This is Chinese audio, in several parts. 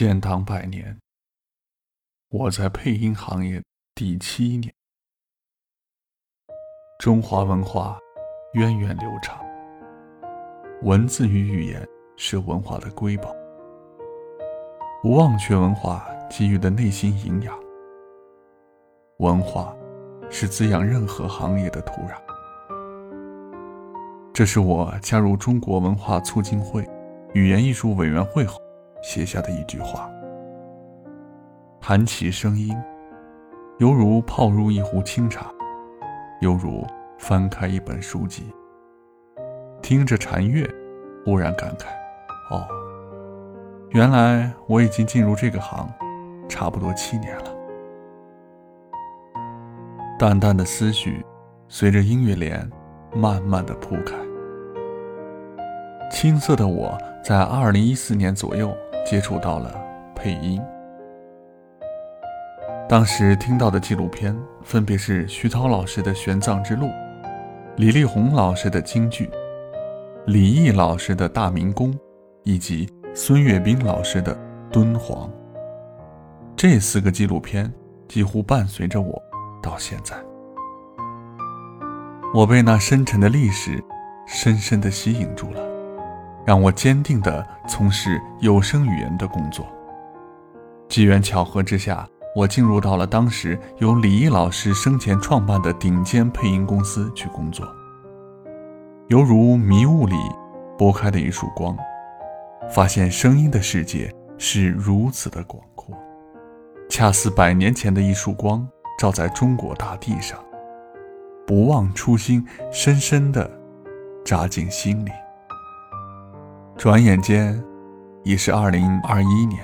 建党百年，我在配音行业第七年。中华文化源远流长，文字与语言是文化的瑰宝，不忘却文化给予的内心营养。文化是滋养任何行业的土壤。这是我加入中国文化促进会语言艺术委员会后。写下的一句话：谈起声音，犹如泡入一壶清茶，犹如翻开一本书籍。听着禅乐，忽然感慨：哦，原来我已经进入这个行，差不多七年了。淡淡的思绪，随着音乐帘慢慢的铺开。青涩的我在二零一四年左右。接触到了配音，当时听到的纪录片分别是徐涛老师的《玄奘之路》，李丽红老师的京剧，李毅老师的大明宫，以及孙岳斌老师的敦煌。这四个纪录片几乎伴随着我到现在，我被那深沉的历史深深的吸引住了。让我坚定地从事有声语言的工作。机缘巧合之下，我进入到了当时由李毅老师生前创办的顶尖配音公司去工作。犹如迷雾里拨开的一束光，发现声音的世界是如此的广阔，恰似百年前的一束光照在中国大地上，不忘初心，深深地扎进心里。转眼间，已是二零二一年。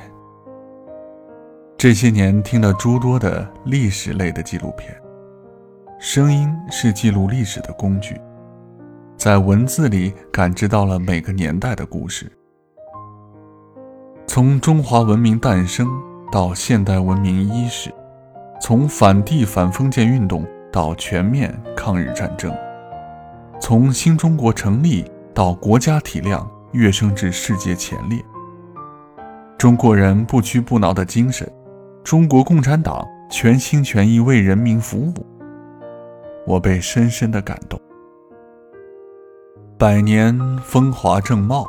这些年听了诸多的历史类的纪录片，声音是记录历史的工具，在文字里感知到了每个年代的故事。从中华文明诞生到现代文明伊始，从反帝反封建运动到全面抗日战争，从新中国成立到国家体量。跃升至世界前列，中国人不屈不挠的精神，中国共产党全心全意为人民服务，我被深深的感动。百年风华正茂，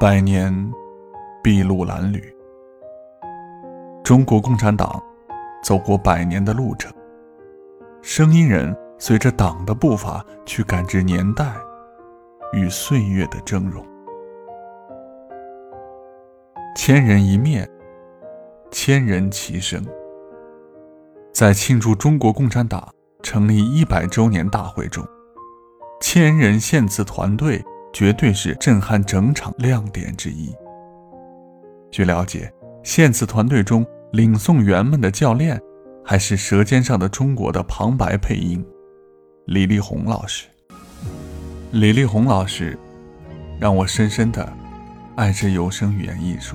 百年筚路蓝缕，中国共产党走过百年的路程，声音人随着党的步伐去感知年代。与岁月的峥嵘，千人一面，千人齐声。在庆祝中国共产党成立一百周年大会中，千人献词团队绝对是震撼整场亮点之一。据了解，献词团队中领诵员们的教练，还是《舌尖上的中国》的旁白配音李丽红老师。李丽红老师让我深深的爱着有声语言艺术，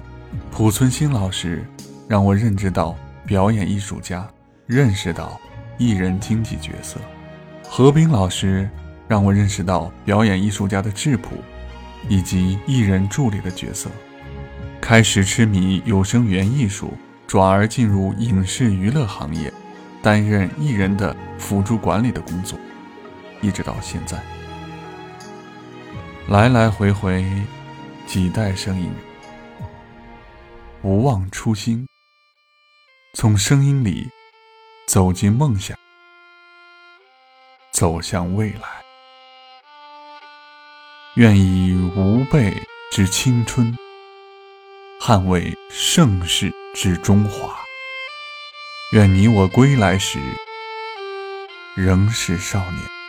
濮存昕老师让我认知到表演艺术家，认识到艺人经济角色，何冰老师让我认识到表演艺术家的质朴，以及艺人助理的角色，开始痴迷有声语言艺术，转而进入影视娱乐行业，担任艺人的辅助管理的工作，一直到现在。来来回回，几代声音，不忘初心，从声音里走进梦想，走向未来。愿以吾辈之青春，捍卫盛世之中华。愿你我归来时，仍是少年。